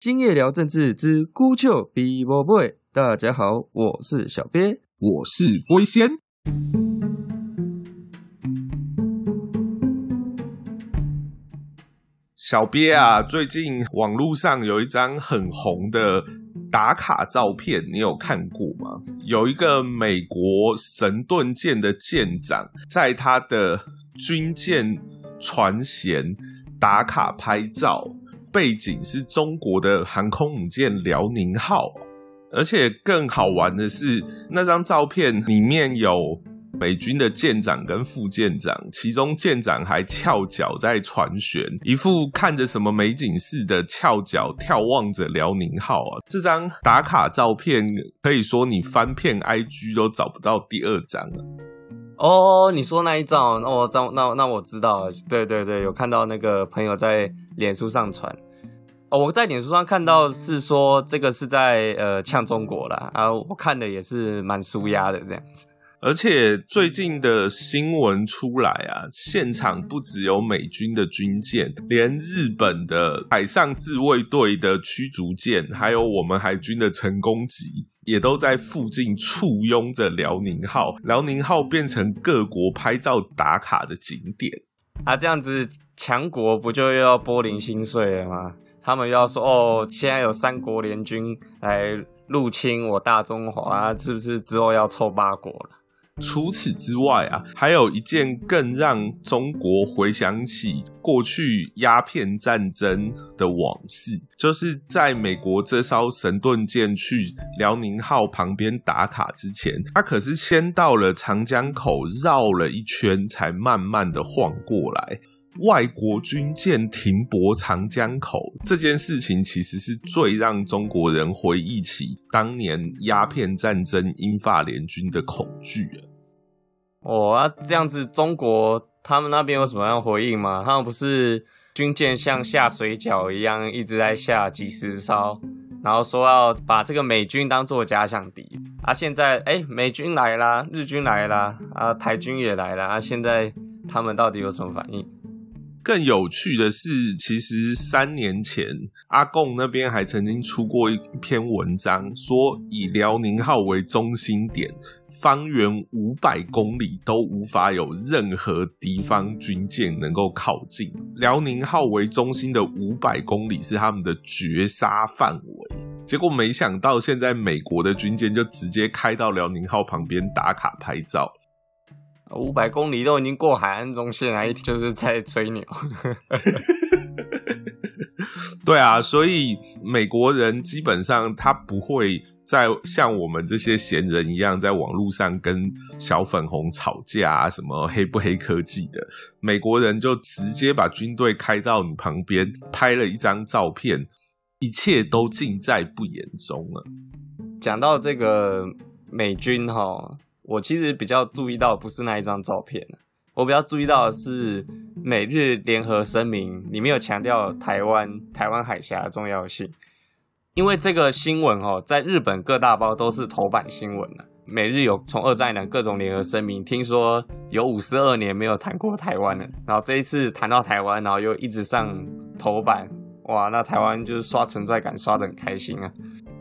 今夜聊政治之孤丘比伯贝大家好，我是小鳖，我是龟仙。小鳖啊，最近网络上有一张很红的打卡照片，你有看过吗？有一个美国神盾舰的舰长，在他的军舰船舷打卡拍照。背景是中国的航空母舰辽宁号，而且更好玩的是，那张照片里面有美军的舰长跟副舰长，其中舰长还翘脚在船舷，一副看着什么美景似的翘脚眺望着辽宁号啊！这张打卡照片可以说你翻遍 IG 都找不到第二张了。哦，你说那一张，那我张那那我知道了，对对对，有看到那个朋友在脸书上传。哦，我在脸书上看到是说这个是在呃呛中国啦，啊，我看的也是蛮舒压的这样子。而且最近的新闻出来啊，现场不只有美军的军舰，连日本的海上自卫队的驱逐舰，还有我们海军的成功级。也都在附近簇拥着辽宁号，辽宁号变成各国拍照打卡的景点。啊，这样子强国不就又要拨零薪水了吗？他们要说哦，现在有三国联军来入侵我大中华，是不是之后要凑八国了？除此之外啊，还有一件更让中国回想起过去鸦片战争的往事，就是在美国这艘神盾舰去辽宁号旁边打卡之前，他可是先到了长江口绕了一圈，才慢慢的晃过来。外国军舰停泊长江口这件事情，其实是最让中国人回忆起当年鸦片战争英法联军的恐惧哦啊，这样子，中国他们那边有什么样回应吗？他们不是军舰像下水饺一样一直在下几十艘，然后说要把这个美军当做假想敌啊。现在哎，美军来啦，日军来啦，啊，台军也来啦啊。现在他们到底有什么反应？更有趣的是，其实三年前阿贡那边还曾经出过一篇文章，说以辽宁号为中心点，方圆五百公里都无法有任何敌方军舰能够靠近。辽宁号为中心的五百公里是他们的绝杀范围。结果没想到，现在美国的军舰就直接开到辽宁号旁边打卡拍照。五百公里都已经过海岸中线了，就是在吹牛。对啊，所以美国人基本上他不会再像我们这些闲人一样，在网络上跟小粉红吵架啊，什么黑不黑科技的。美国人就直接把军队开到你旁边，拍了一张照片，一切都尽在不言中了。讲到这个美军哈。我其实比较注意到不是那一张照片，我比较注意到的是美日联合声明里面有强调台湾台湾海峡的重要性，因为这个新闻哦，在日本各大报都是头版新闻了。美日有从二战以来各种联合声明，听说有五十二年没有谈过台湾了，然后这一次谈到台湾，然后又一直上头版，哇，那台湾就是刷存在感刷的很开心啊，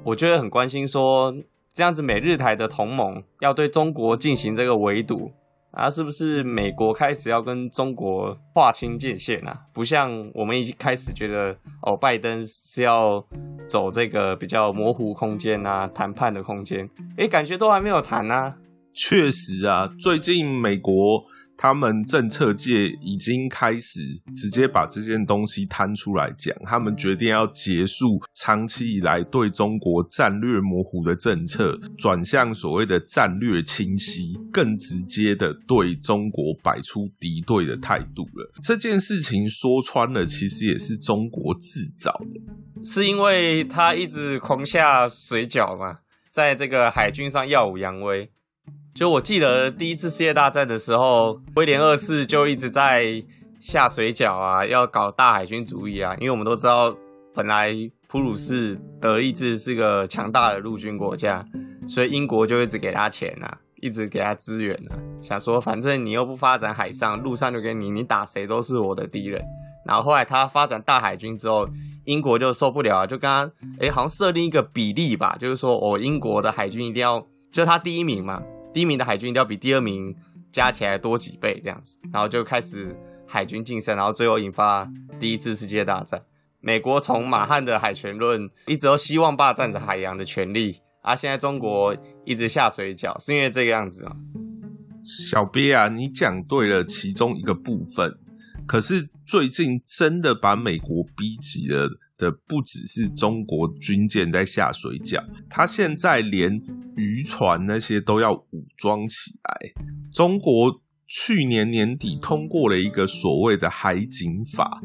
我觉得很关心说。这样子，美日台的同盟要对中国进行这个围堵啊，是不是美国开始要跟中国划清界限啊？不像我们一开始觉得哦，拜登是要走这个比较模糊空间啊，谈判的空间，诶，感觉都还没有谈呢。确实啊，最近美国。他们政策界已经开始直接把这件东西摊出来讲，他们决定要结束长期以来对中国战略模糊的政策，转向所谓的战略清晰，更直接的对中国摆出敌对的态度了。这件事情说穿了，其实也是中国制造的，是因为他一直狂下水饺嘛，在这个海军上耀武扬威。就我记得第一次世界大战的时候，威廉二世就一直在下水饺啊，要搞大海军主义啊。因为我们都知道，本来普鲁士德意志是个强大的陆军国家，所以英国就一直给他钱啊，一直给他资源啊，想说反正你又不发展海上，陆上就给你，你打谁都是我的敌人。然后后来他发展大海军之后，英国就受不了了，就跟他哎好像设定一个比例吧，就是说哦英国的海军一定要就他第一名嘛，第一名的海军一定要比第二名加起来多几倍这样子，然后就开始海军晋升，然后最后引发第一次世界大战。美国从马汉的海权论一直都希望霸占着海洋的权利，啊，现在中国一直下水饺，是因为这个样子吗？小鳖啊，你讲对了其中一个部分，可是最近真的把美国逼急了的，不只是中国军舰在下水饺，他现在连渔船那些都要武装起来。中国去年年底通过了一个所谓的海警法。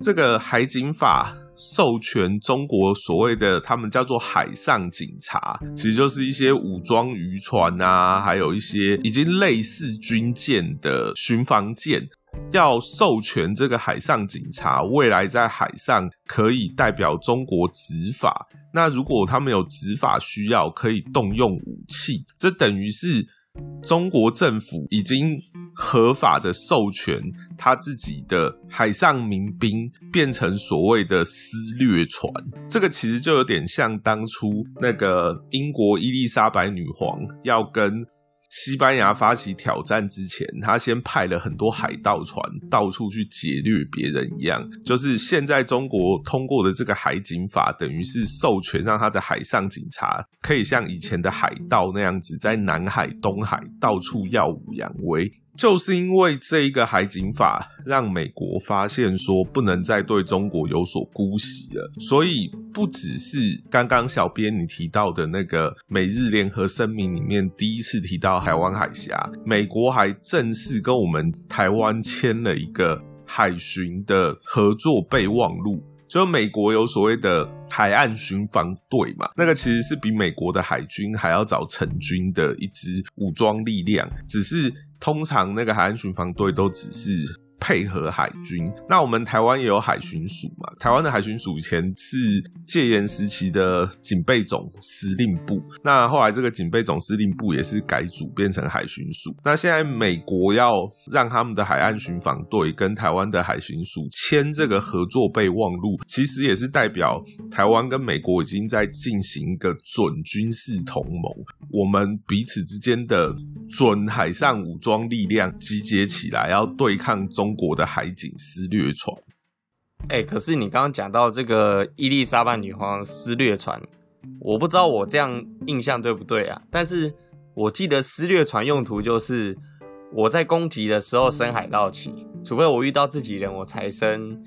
这个海警法授权中国所谓的他们叫做海上警察，其实就是一些武装渔船啊，还有一些已经类似军舰的巡防舰，要授权这个海上警察未来在海上可以代表中国执法。那如果他们有执法需要，可以动用武器，这等于是。中国政府已经合法的授权他自己的海上民兵变成所谓的私掠船，这个其实就有点像当初那个英国伊丽莎白女皇要跟。西班牙发起挑战之前，他先派了很多海盗船到处去劫掠别人一样。就是现在中国通过的这个海警法，等于是授权让他的海上警察可以像以前的海盗那样子，在南海、东海到处耀武扬威。就是因为这一个海警法，让美国发现说不能再对中国有所姑息了，所以不只是刚刚小编你提到的那个美日联合声明里面第一次提到台湾海峡，美国还正式跟我们台湾签了一个海巡的合作备忘录。就美国有所谓的海岸巡防队嘛，那个其实是比美国的海军还要早成军的一支武装力量，只是通常那个海岸巡防队都只是。配合海军，那我们台湾也有海巡署嘛？台湾的海巡署以前是戒严时期的警备总司令部，那后来这个警备总司令部也是改组变成海巡署。那现在美国要让他们的海岸巡防队跟台湾的海巡署签这个合作备忘录，其实也是代表台湾跟美国已经在进行一个准军事同盟，我们彼此之间的准海上武装力量集结起来，要对抗中。国的海警私掠船，哎，可是你刚刚讲到这个伊丽莎白女皇私掠船，我不知道我这样印象对不对啊？但是我记得私掠船用途就是我在攻击的时候升海盗旗，除非我遇到自己人，我才升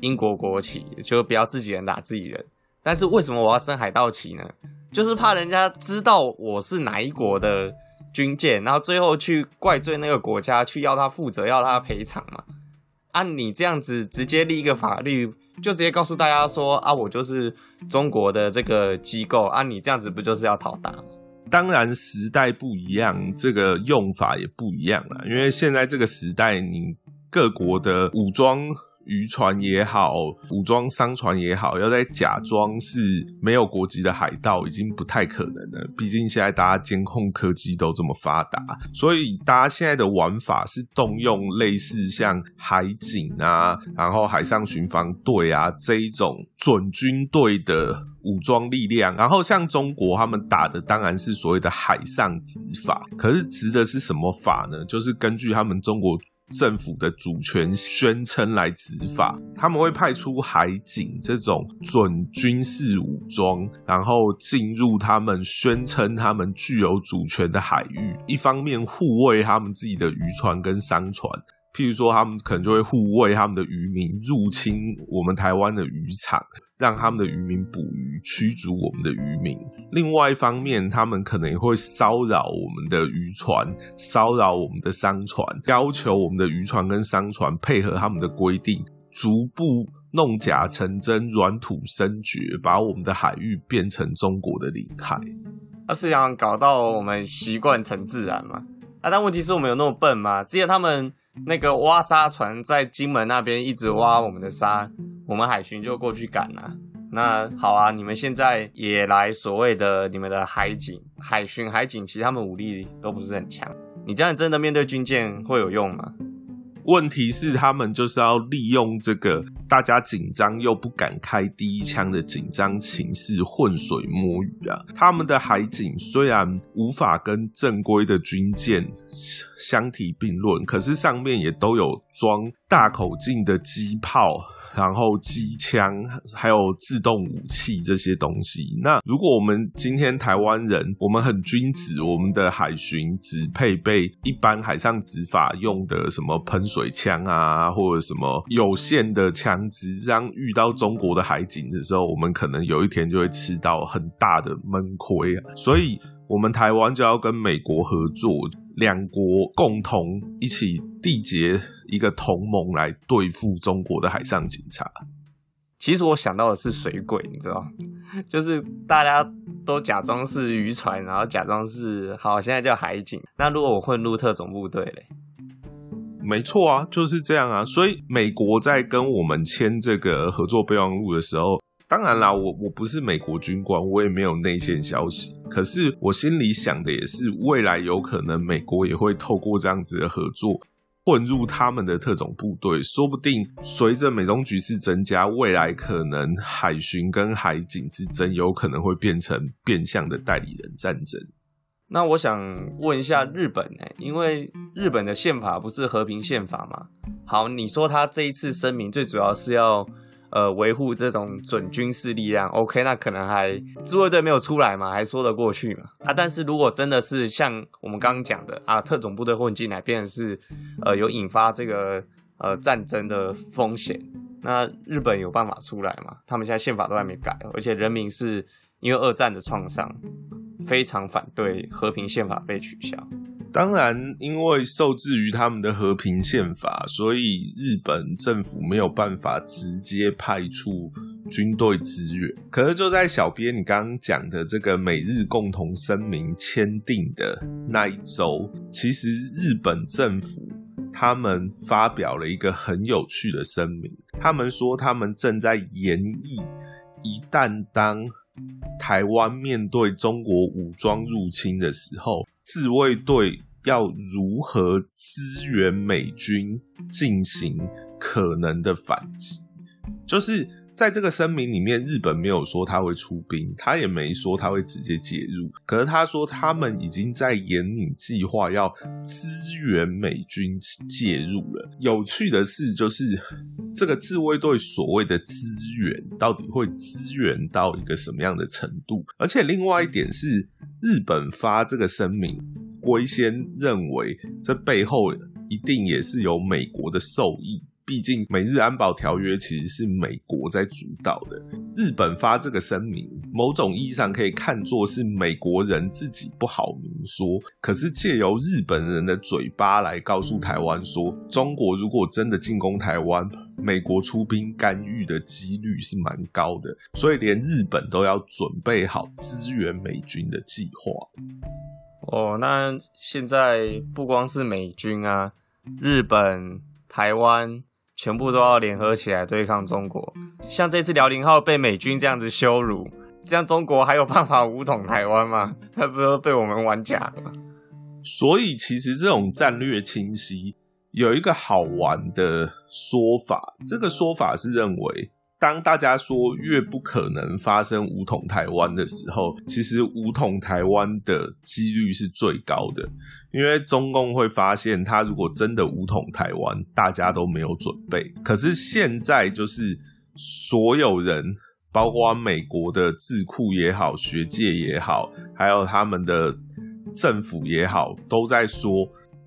英国国旗，就不要自己人打自己人。但是为什么我要升海盗旗呢？就是怕人家知道我是哪一国的。军舰，然后最后去怪罪那个国家，去要他负责，要他赔偿嘛？按你这样子直接立一个法律，就直接告诉大家说啊，我就是中国的这个机构啊，你这样子不就是要讨打？当然时代不一样，这个用法也不一样了，因为现在这个时代，你各国的武装。渔船也好，武装商船也好，要在假装是没有国籍的海盗，已经不太可能了。毕竟现在大家监控科技都这么发达，所以大家现在的玩法是动用类似像海警啊，然后海上巡防队啊这一种准军队的武装力量。然后像中国他们打的当然是所谓的海上执法，可是执的是什么法呢？就是根据他们中国。政府的主权宣称来执法，他们会派出海警这种准军事武装，然后进入他们宣称他们具有主权的海域，一方面护卫他们自己的渔船跟商船。譬如说，他们可能就会护卫他们的渔民入侵我们台湾的渔场，让他们的渔民捕鱼，驱逐我们的渔民。另外一方面，他们可能也会骚扰我们的渔船，骚扰我们的商船，要求我们的渔船跟商船配合他们的规定，逐步弄假成真，软土生绝，把我们的海域变成中国的领海。他是想搞到我们习惯成自然嘛？啊，但问题是我们有那么笨吗？只有他们。那个挖沙船在金门那边一直挖我们的沙，我们海巡就过去赶了。那好啊，你们现在也来所谓的你们的海警、海巡、海警，其实他们武力都不是很强。你这样真的面对军舰会有用吗？问题是他们就是要利用这个大家紧张又不敢开第一枪的紧张情势浑水摸鱼啊。他们的海警虽然无法跟正规的军舰相提并论，可是上面也都有装大口径的机炮。然后机枪还有自动武器这些东西，那如果我们今天台湾人，我们很君子，我们的海巡只配备一般海上执法用的什么喷水枪啊，或者什么有限的枪支，这样遇到中国的海警的时候，我们可能有一天就会吃到很大的闷亏啊。所以，我们台湾就要跟美国合作，两国共同一起缔结。一个同盟来对付中国的海上警察。其实我想到的是水鬼，你知道，就是大家都假装是渔船，然后假装是好，现在叫海警。那如果我混入特种部队嘞？没错啊，就是这样啊。所以美国在跟我们签这个合作备忘录的时候，当然啦，我我不是美国军官，我也没有内线消息。可是我心里想的也是，未来有可能美国也会透过这样子的合作。混入他们的特种部队，说不定随着美中局势增加，未来可能海巡跟海警之争有可能会变成变相的代理人战争。那我想问一下日本呢？因为日本的宪法不是和平宪法吗？好，你说他这一次声明最主要是要。呃，维护这种准军事力量，OK，那可能还自卫队没有出来嘛，还说得过去嘛。啊，但是如果真的是像我们刚刚讲的啊，特种部队混进来，变成是呃有引发这个呃战争的风险，那日本有办法出来吗？他们现在宪法都还没改，而且人民是因为二战的创伤，非常反对和平宪法被取消。当然，因为受制于他们的和平宪法，所以日本政府没有办法直接派出军队支援。可是就在小编你刚刚讲的这个美日共同声明签订的那一周，其实日本政府他们发表了一个很有趣的声明，他们说他们正在研议，一旦当台湾面对中国武装入侵的时候。自卫队要如何支援美军进行可能的反击？就是。在这个声明里面，日本没有说他会出兵，他也没说他会直接介入。可是他说他们已经在研拟计划，要支援美军介入了。有趣的是，就是这个自卫队所谓的支援，到底会支援到一个什么样的程度？而且另外一点是，日本发这个声明，龟先认为这背后一定也是有美国的受益。毕竟美日安保条约其实是美国在主导的，日本发这个声明，某种意义上可以看作是美国人自己不好明说，可是借由日本人的嘴巴来告诉台湾说，中国如果真的进攻台湾，美国出兵干预的几率是蛮高的，所以连日本都要准备好支援美军的计划。哦，那现在不光是美军啊，日本、台湾。全部都要联合起来对抗中国。像这次辽宁号被美军这样子羞辱，这样中国还有办法武统台湾吗？他不是被我们玩假了吗？所以其实这种战略清晰有一个好玩的说法，这个说法是认为。当大家说越不可能发生武统台湾的时候，其实武统台湾的几率是最高的，因为中共会发现，他如果真的武统台湾，大家都没有准备。可是现在就是所有人，包括美国的智库也好、学界也好，还有他们的政府也好，都在说，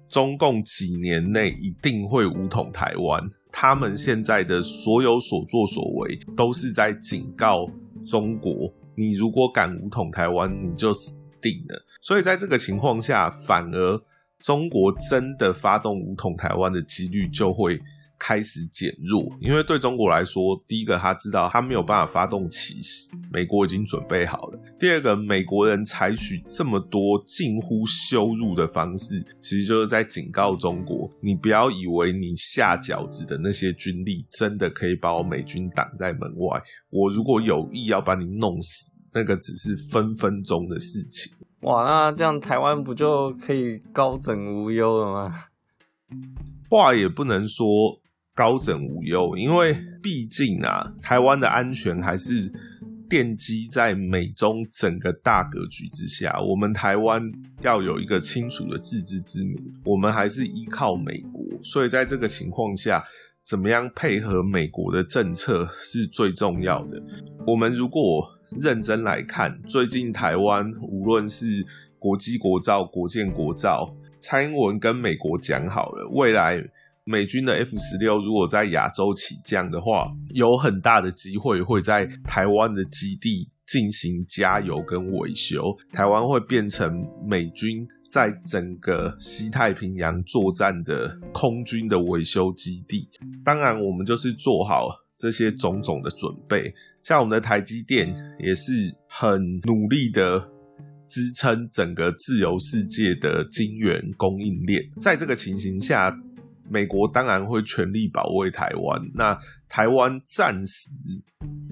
中共几年内一定会武统台湾。他们现在的所有所作所为，都是在警告中国：你如果敢武统台湾，你就死定了。所以在这个情况下，反而中国真的发动武统台湾的几率就会。开始减弱，因为对中国来说，第一个他知道他没有办法发动奇袭，美国已经准备好了；第二个，美国人采取这么多近乎羞辱的方式，其实就是在警告中国：你不要以为你下饺子的那些军力真的可以把我美军挡在门外。我如果有意要把你弄死，那个只是分分钟的事情。哇，那这样台湾不就可以高枕无忧了吗？话也不能说高枕无忧，因为毕竟啊，台湾的安全还是奠基在美中整个大格局之下。我们台湾要有一个清楚的自知之明，我们还是依靠美国，所以在这个情况下。怎么样配合美国的政策是最重要的。我们如果认真来看，最近台湾无论是国际国造、国建国造，蔡英文跟美国讲好了，未来美军的 F 十六如果在亚洲起降的话，有很大的机会会在台湾的基地进行加油跟维修，台湾会变成美军。在整个西太平洋作战的空军的维修基地，当然我们就是做好这些种种的准备。像我们的台积电也是很努力的支撑整个自由世界的晶圆供应链。在这个情形下，美国当然会全力保卫台湾。那台湾暂时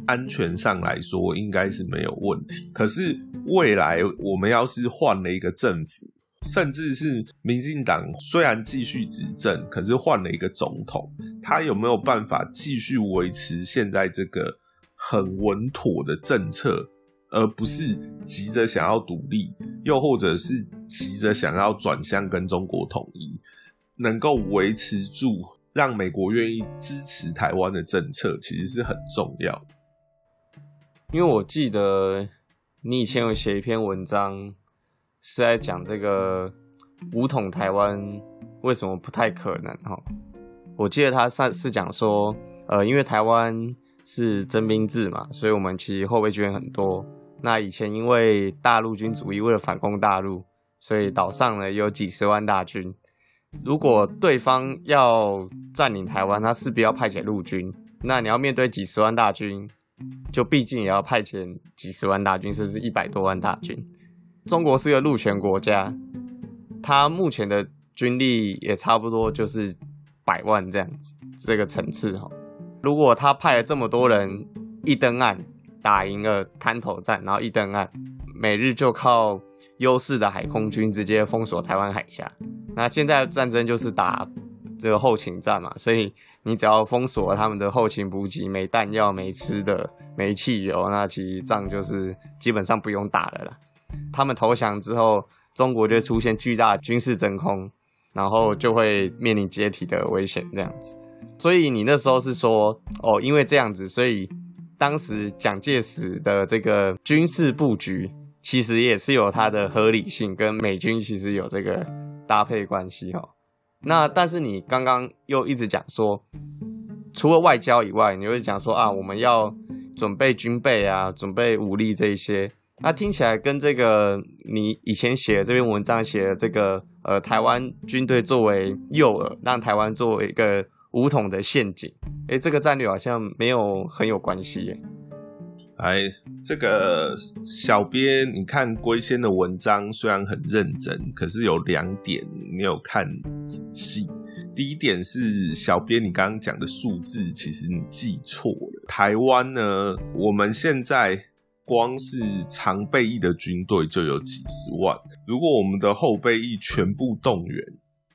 安全上来说应该是没有问题。可是未来我们要是换了一个政府，甚至是民进党虽然继续执政，可是换了一个总统，他有没有办法继续维持现在这个很稳妥的政策，而不是急着想要独立，又或者是急着想要转向跟中国统一，能够维持住让美国愿意支持台湾的政策，其实是很重要。因为我记得你以前有写一篇文章。是在讲这个武统台湾为什么不太可能哈？我记得他上是讲说，呃，因为台湾是征兵制嘛，所以我们其实后备军很多。那以前因为大陆军主义为了反攻大陆，所以岛上呢有几十万大军。如果对方要占领台湾，他势必要派遣陆军。那你要面对几十万大军，就毕竟也要派遣几十万大军，甚至一百多万大军。中国是个陆权国家，它目前的军力也差不多就是百万这样子这个层次哈。如果他派了这么多人一登岸打赢了滩头战，然后一登岸，美日就靠优势的海空军直接封锁台湾海峡。那现在战争就是打这个后勤战嘛，所以你只要封锁他们的后勤补给，没弹药、没吃的、没汽油，那其实仗就是基本上不用打了啦。他们投降之后，中国就出现巨大军事真空，然后就会面临解体的危险。这样子，所以你那时候是说，哦，因为这样子，所以当时蒋介石的这个军事布局，其实也是有它的合理性，跟美军其实有这个搭配关系哈。那但是你刚刚又一直讲说，除了外交以外，你会讲说啊，我们要准备军备啊，准备武力这一些。那听起来跟这个你以前写的这篇文章写的这个呃台湾军队作为诱饵，让台湾作为一个武统的陷阱，哎，这个战略好像没有很有关系耶。哎，这个小编，你看龟仙的文章虽然很认真，可是有两点没有看仔细。第一点是小编你刚刚讲的数字，其实你记错了。台湾呢，我们现在。光是常备役的军队就有几十万，如果我们的后备役全部动员，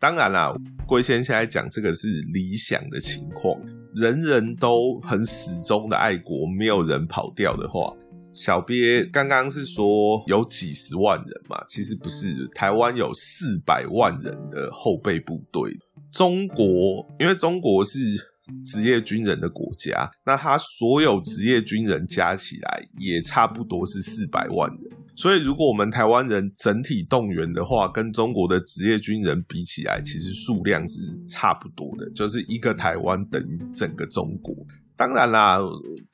当然啦，龟先现在讲这个是理想的情况，人人都很死忠的爱国，没有人跑掉的话，小鳖刚刚是说有几十万人嘛，其实不是，台湾有四百万人的后备部队，中国因为中国是。职业军人的国家，那他所有职业军人加起来也差不多是四百万人。所以，如果我们台湾人整体动员的话，跟中国的职业军人比起来，其实数量是差不多的，就是一个台湾等于整个中国。当然啦，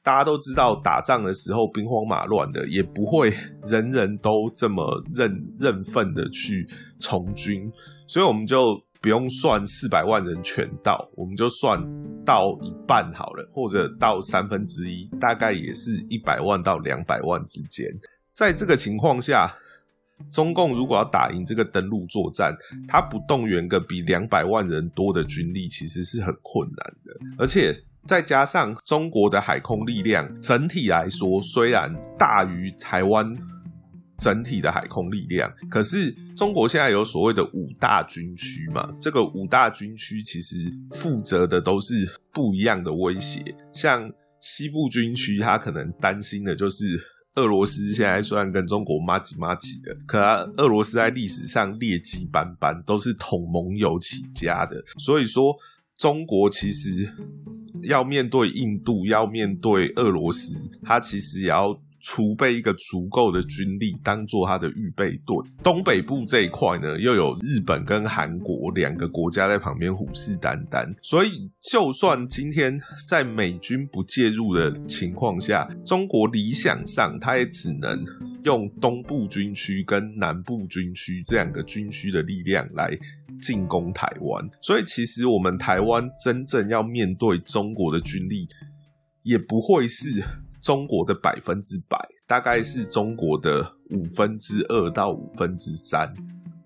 大家都知道，打仗的时候兵荒马乱的，也不会人人都这么认认份的去从军，所以我们就。不用算四百万人全到，我们就算到一半好了，或者到三分之一，大概也是一百万到两百万之间。在这个情况下，中共如果要打赢这个登陆作战，他不动员个比两百万人多的军力，其实是很困难的。而且再加上中国的海空力量，整体来说虽然大于台湾整体的海空力量，可是。中国现在有所谓的五大军区嘛，这个五大军区其实负责的都是不一样的威胁。像西部军区，他可能担心的就是俄罗斯现在虽然跟中国妈几妈几的，可俄罗斯在历史上劣迹斑斑，都是同盟友起家的，所以说中国其实要面对印度，要面对俄罗斯，他其实也要。储备一个足够的军力，当做他的预备队。东北部这一块呢，又有日本跟韩国两个国家在旁边虎视眈眈，所以就算今天在美军不介入的情况下，中国理想上他也只能用东部军区跟南部军区这两个军区的力量来进攻台湾。所以，其实我们台湾真正要面对中国的军力，也不会是。中国的百分之百大概是中国的五分之二到五分之三。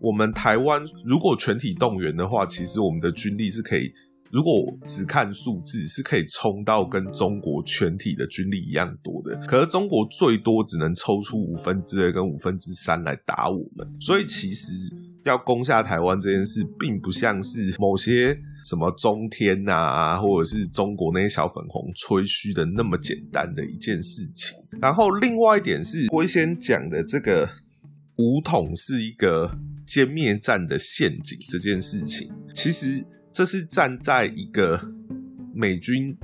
我们台湾如果全体动员的话，其实我们的军力是可以，如果只看数字，是可以冲到跟中国全体的军力一样多的。可是中国最多只能抽出五分之二跟五分之三来打我们，所以其实要攻下台湾这件事，并不像是某些。什么中天呐，或者是中国那些小粉红吹嘘的那么简单的一件事情。然后另外一点是，龟先讲的这个武统是一个歼灭战的陷阱这件事情，其实这是站在一个美军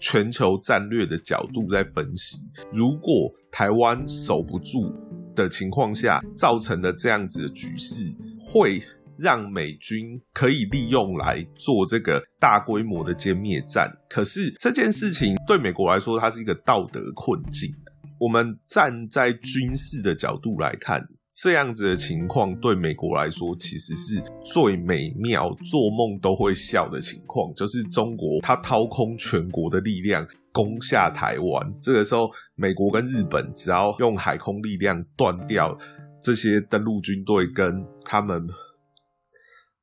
全球战略的角度在分析。如果台湾守不住的情况下，造成的这样子的局势会。让美军可以利用来做这个大规模的歼灭战，可是这件事情对美国来说，它是一个道德困境。我们站在军事的角度来看，这样子的情况对美国来说，其实是最美妙、做梦都会笑的情况，就是中国它掏空全国的力量攻下台湾。这个时候，美国跟日本只要用海空力量断掉这些登陆军队跟他们。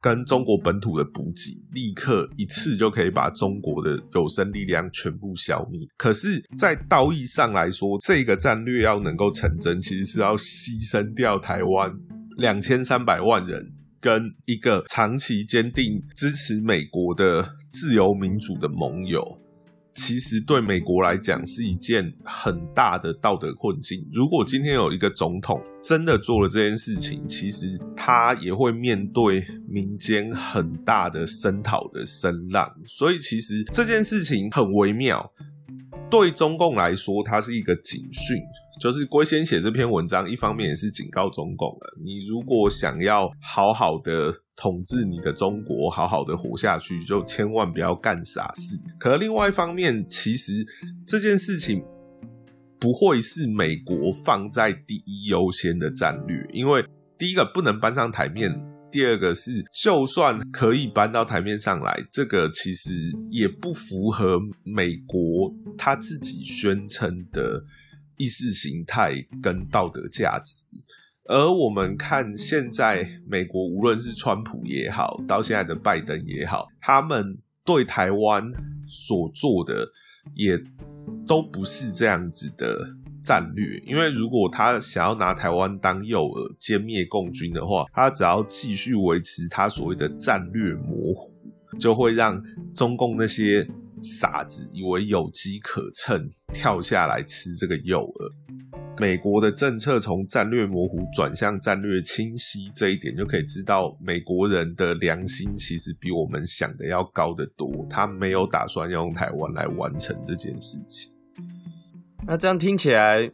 跟中国本土的补给，立刻一次就可以把中国的有生力量全部消灭。可是，在道义上来说，这个战略要能够成真，其实是要牺牲掉台湾两千三百万人，跟一个长期坚定支持美国的自由民主的盟友。其实对美国来讲是一件很大的道德困境。如果今天有一个总统真的做了这件事情，其实他也会面对民间很大的声讨的声浪。所以其实这件事情很微妙。对中共来说，它是一个警讯。就是龟先写这篇文章，一方面也是警告中共了：你如果想要好好的统治你的中国，好好的活下去，就千万不要干傻事。可另外一方面，其实这件事情不会是美国放在第一优先的战略，因为第一个不能搬上台面，第二个是就算可以搬到台面上来，这个其实也不符合美国他自己宣称的。意识形态跟道德价值，而我们看现在美国，无论是川普也好，到现在的拜登也好，他们对台湾所做的也都不是这样子的战略。因为如果他想要拿台湾当诱饵歼灭共军的话，他只要继续维持他所谓的战略模糊。就会让中共那些傻子以为有机可乘，跳下来吃这个诱饵。美国的政策从战略模糊转向战略清晰，这一点就可以知道，美国人的良心其实比我们想的要高得多。他没有打算要用台湾来完成这件事情。那这样听起来，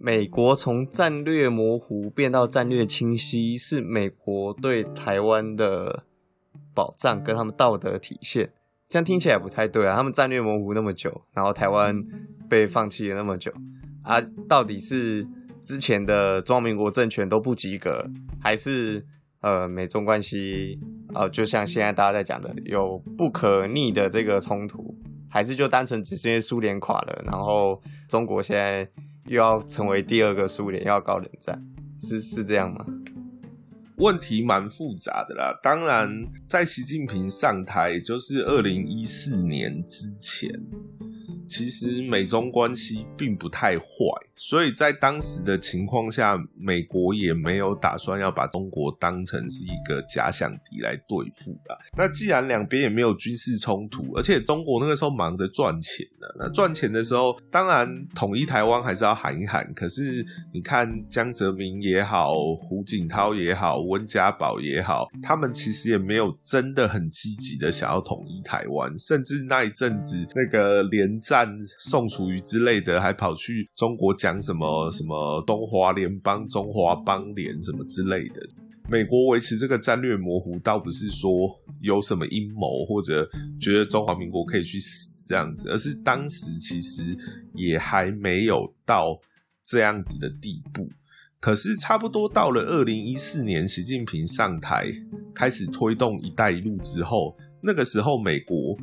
美国从战略模糊变到战略清晰，是美国对台湾的。保障跟他们道德体现，这样听起来不太对啊。他们战略模糊那么久，然后台湾被放弃了那么久啊，到底是之前的中华民国政权都不及格，还是呃美中关系呃就像现在大家在讲的有不可逆的这个冲突，还是就单纯只是因为苏联垮了，然后中国现在又要成为第二个苏联，要搞冷战，是是这样吗？问题蛮复杂的啦。当然，在习近平上台，就是二零一四年之前，其实美中关系并不太坏，所以在当时的情况下，美国也没有打算要把中国当成是一个假想敌来对付的。那既然两边也没有军事冲突，而且中国那个时候忙着赚钱呢，那赚钱的时候，当然统一台湾还是要喊一喊。可是你看江泽民也好，胡锦涛也好，温家宝也好，他们其实也没有真的很积极的想要统一台湾，甚至那一阵子那个连战、宋楚瑜之类的，还跑去中国讲什么什么东华联邦、中华邦联什么之类的。美国维持这个战略模糊，倒不是说有什么阴谋，或者觉得中华民国可以去死这样子，而是当时其实也还没有到这样子的地步。可是差不多到了二零一四年，习近平上台开始推动“一带一路”之后，那个时候美国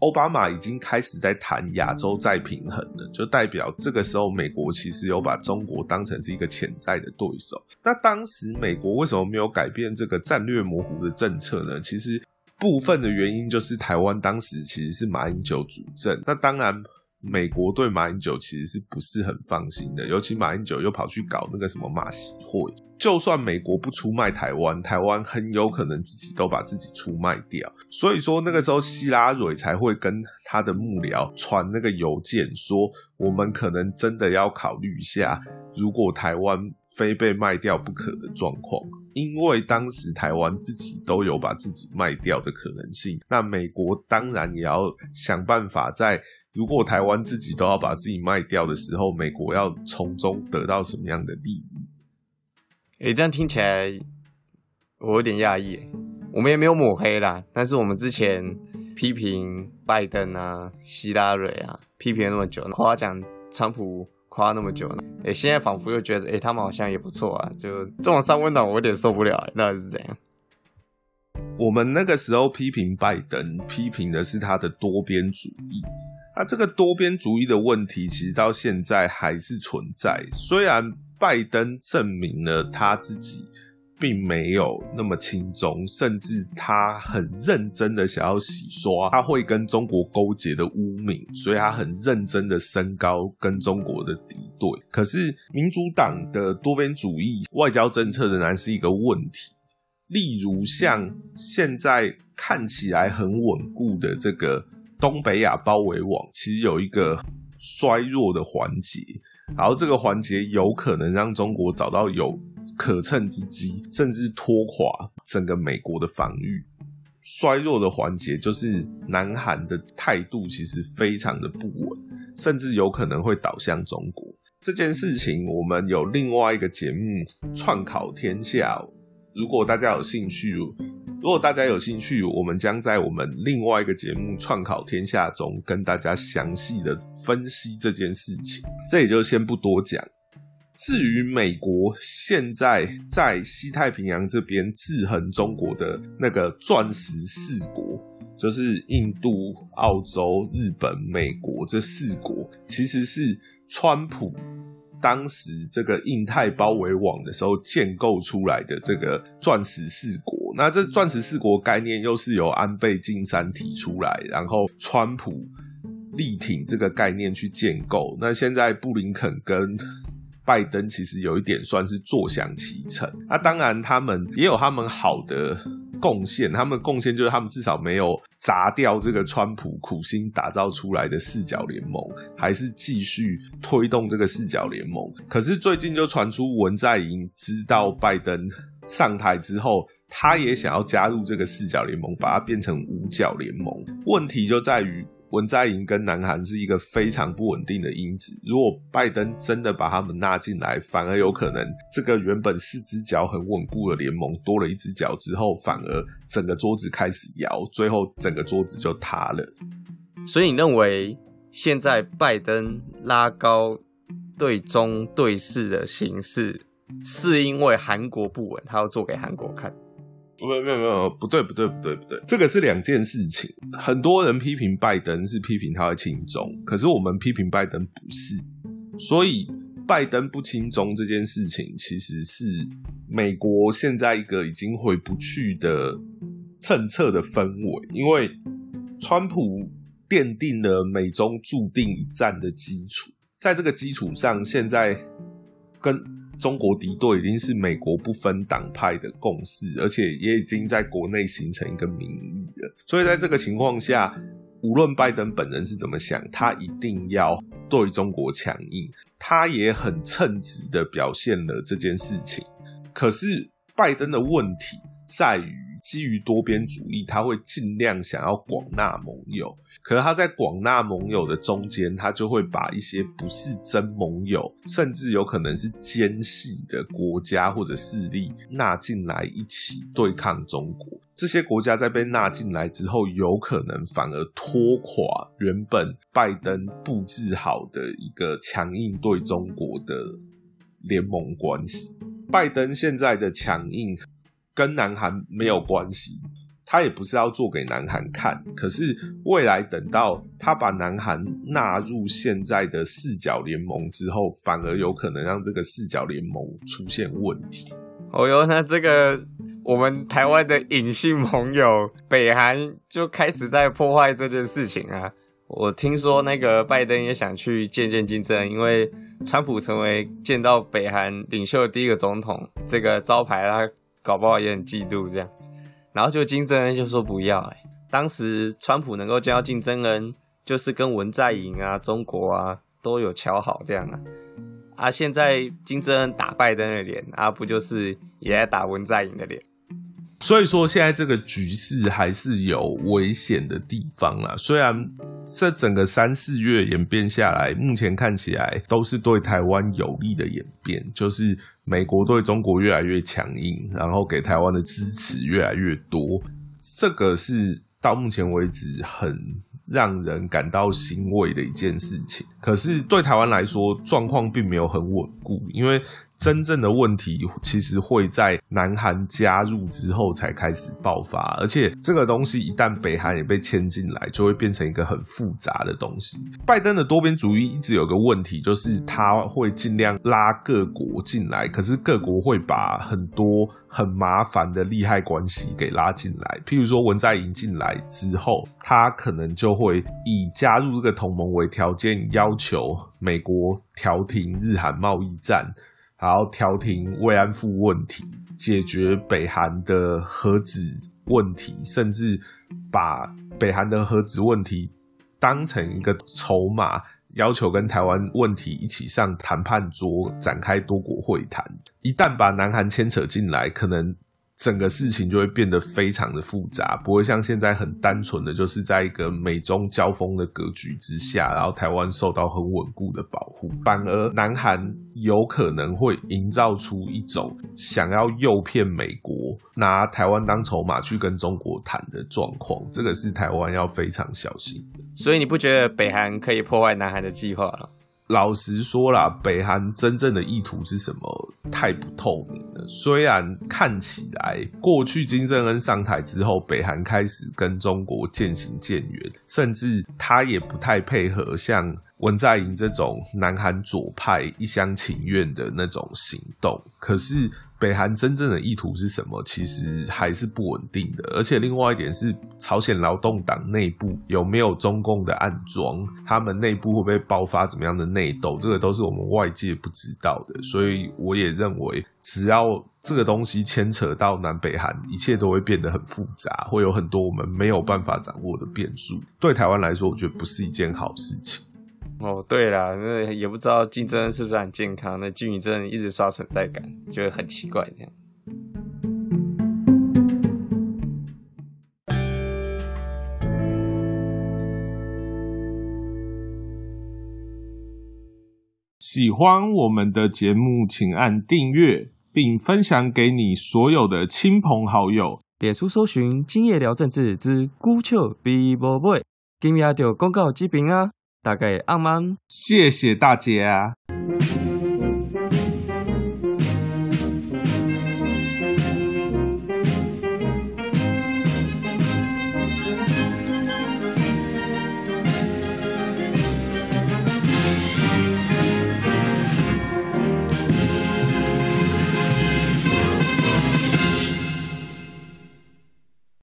奥巴马已经开始在谈亚洲再平衡了，就代表这个时候美国其实有把中国当成是一个潜在的对手。那当时美国为什么没有改变这个战略模糊的政策呢？其实部分的原因就是台湾当时其实是马英九主政，那当然。美国对马英九其实是不是很放心的，尤其马英九又跑去搞那个什么马习会，就算美国不出卖台湾，台湾很有可能自己都把自己出卖掉。所以说那个时候希拉蕊才会跟他的幕僚传那个邮件，说我们可能真的要考虑一下，如果台湾非被卖掉不可的状况，因为当时台湾自己都有把自己卖掉的可能性，那美国当然也要想办法在。如果台湾自己都要把自己卖掉的时候，美国要从中得到什么样的利益？诶，这样听起来我有点讶异。我们也没有抹黑啦，但是我们之前批评拜登啊、希拉蕊啊，批评那么久，夸奖川普夸那么久，诶，现在仿佛又觉得，诶，他们好像也不错啊。就这种三温暖，我有点受不了。到底是怎样？我们那个时候批评拜登，批评的是他的多边主义。那这个多边主义的问题，其实到现在还是存在。虽然拜登证明了他自己并没有那么轻松，甚至他很认真的想要洗刷他会跟中国勾结的污名，所以他很认真的升高跟中国的敌对。可是民主党的多边主义外交政策仍然是一个问题。例如像现在看起来很稳固的这个。东北亚包围网其实有一个衰弱的环节，然后这个环节有可能让中国找到有可乘之机，甚至拖垮整个美国的防御。衰弱的环节就是南韩的态度其实非常的不稳，甚至有可能会倒向中国。这件事情我们有另外一个节目《串考天下》，如果大家有兴趣。如果大家有兴趣，我们将在我们另外一个节目《创考天下》中跟大家详细的分析这件事情，这也就先不多讲。至于美国现在在西太平洋这边制衡中国的那个钻石四国，就是印度、澳洲、日本、美国这四国，其实是川普。当时这个印太包围网的时候建构出来的这个钻石四国，那这钻石四国概念又是由安倍晋三提出来，然后川普力挺这个概念去建构。那现在布林肯跟拜登其实有一点算是坐享其成。那当然他们也有他们好的。贡献，他们贡献就是他们至少没有砸掉这个川普苦心打造出来的四角联盟，还是继续推动这个四角联盟。可是最近就传出文在寅知道拜登上台之后，他也想要加入这个四角联盟，把它变成五角联盟。问题就在于。文在寅跟南韩是一个非常不稳定的因子。如果拜登真的把他们纳进来，反而有可能这个原本四只脚很稳固的联盟多了一只脚之后，反而整个桌子开始摇，最后整个桌子就塌了。所以你认为现在拜登拉高对中对视的形式，是因为韩国不稳，他要做给韩国看？没有没有没有，不对不对不对不对，这个是两件事情。很多人批评拜登是批评他的亲中，可是我们批评拜登不是。所以拜登不亲中这件事情，其实是美国现在一个已经回不去的政策的氛围。因为川普奠定了美中注定一战的基础。在这个基础上，现在跟中国敌对已经是美国不分党派的共识，而且也已经在国内形成一个民意了。所以在这个情况下，无论拜登本人是怎么想，他一定要对中国强硬。他也很称职的表现了这件事情。可是拜登的问题在于。基于多边主义，他会尽量想要广纳盟友，可是他在广纳盟友的中间，他就会把一些不是真盟友，甚至有可能是奸细的国家或者势力纳进来一起对抗中国。这些国家在被纳进来之后，有可能反而拖垮原本拜登布置好的一个强硬对中国的联盟关系。拜登现在的强硬。跟南韩没有关系，他也不是要做给南韩看。可是未来等到他把南韩纳入现在的四角联盟之后，反而有可能让这个四角联盟出现问题。哦哟，那这个我们台湾的隐性盟友北韩就开始在破坏这件事情啊！我听说那个拜登也想去见见金正恩，因为川普成为见到北韩领袖的第一个总统，这个招牌他。搞不好也很嫉妒这样子，然后就金正恩就说不要哎。当时川普能够见到金正恩，就是跟文在寅啊、中国啊都有瞧好这样啊。啊，现在金正恩打拜登的脸，啊不就是也打文在寅的脸？所以说，现在这个局势还是有危险的地方啦。虽然这整个三四月演变下来，目前看起来都是对台湾有利的演变，就是美国对中国越来越强硬，然后给台湾的支持越来越多。这个是到目前为止很让人感到欣慰的一件事情。可是对台湾来说，状况并没有很稳固，因为。真正的问题其实会在南韩加入之后才开始爆发，而且这个东西一旦北韩也被牵进来，就会变成一个很复杂的东西。拜登的多边主义一直有个问题，就是他会尽量拉各国进来，可是各国会把很多很麻烦的利害关系给拉进来。譬如说文在寅进来之后，他可能就会以加入这个同盟为条件，要求美国调停日韩贸易战。然后调停慰安妇问题，解决北韩的核子问题，甚至把北韩的核子问题当成一个筹码，要求跟台湾问题一起上谈判桌，展开多国会谈。一旦把南韩牵扯进来，可能。整个事情就会变得非常的复杂，不会像现在很单纯的就是在一个美中交锋的格局之下，然后台湾受到很稳固的保护。反而南韩有可能会营造出一种想要诱骗美国拿台湾当筹码去跟中国谈的状况，这个是台湾要非常小心的。所以你不觉得北韩可以破坏南韩的计划了？老实说啦，北韩真正的意图是什么？太不透明了。虽然看起来过去金正恩上台之后，北韩开始跟中国渐行渐远，甚至他也不太配合像文在寅这种南韩左派一厢情愿的那种行动。可是。北韩真正的意图是什么？其实还是不稳定的。而且另外一点是，朝鲜劳动党内部有没有中共的暗桩？他们内部会不会爆发怎么样的内斗？这个都是我们外界不知道的。所以我也认为，只要这个东西牵扯到南北韩，一切都会变得很复杂，会有很多我们没有办法掌握的变数。对台湾来说，我觉得不是一件好事情。哦，对了，那也不知道竞争是不是很健康。那金宇镇一直刷存在感，就会很奇怪这样子。喜欢我们的节目，请按订阅，并分享给你所有的亲朋好友。点出搜寻“今夜聊政治之孤丘比伯贝”，今夜就公告这边啊。大概按吗，谢谢大家。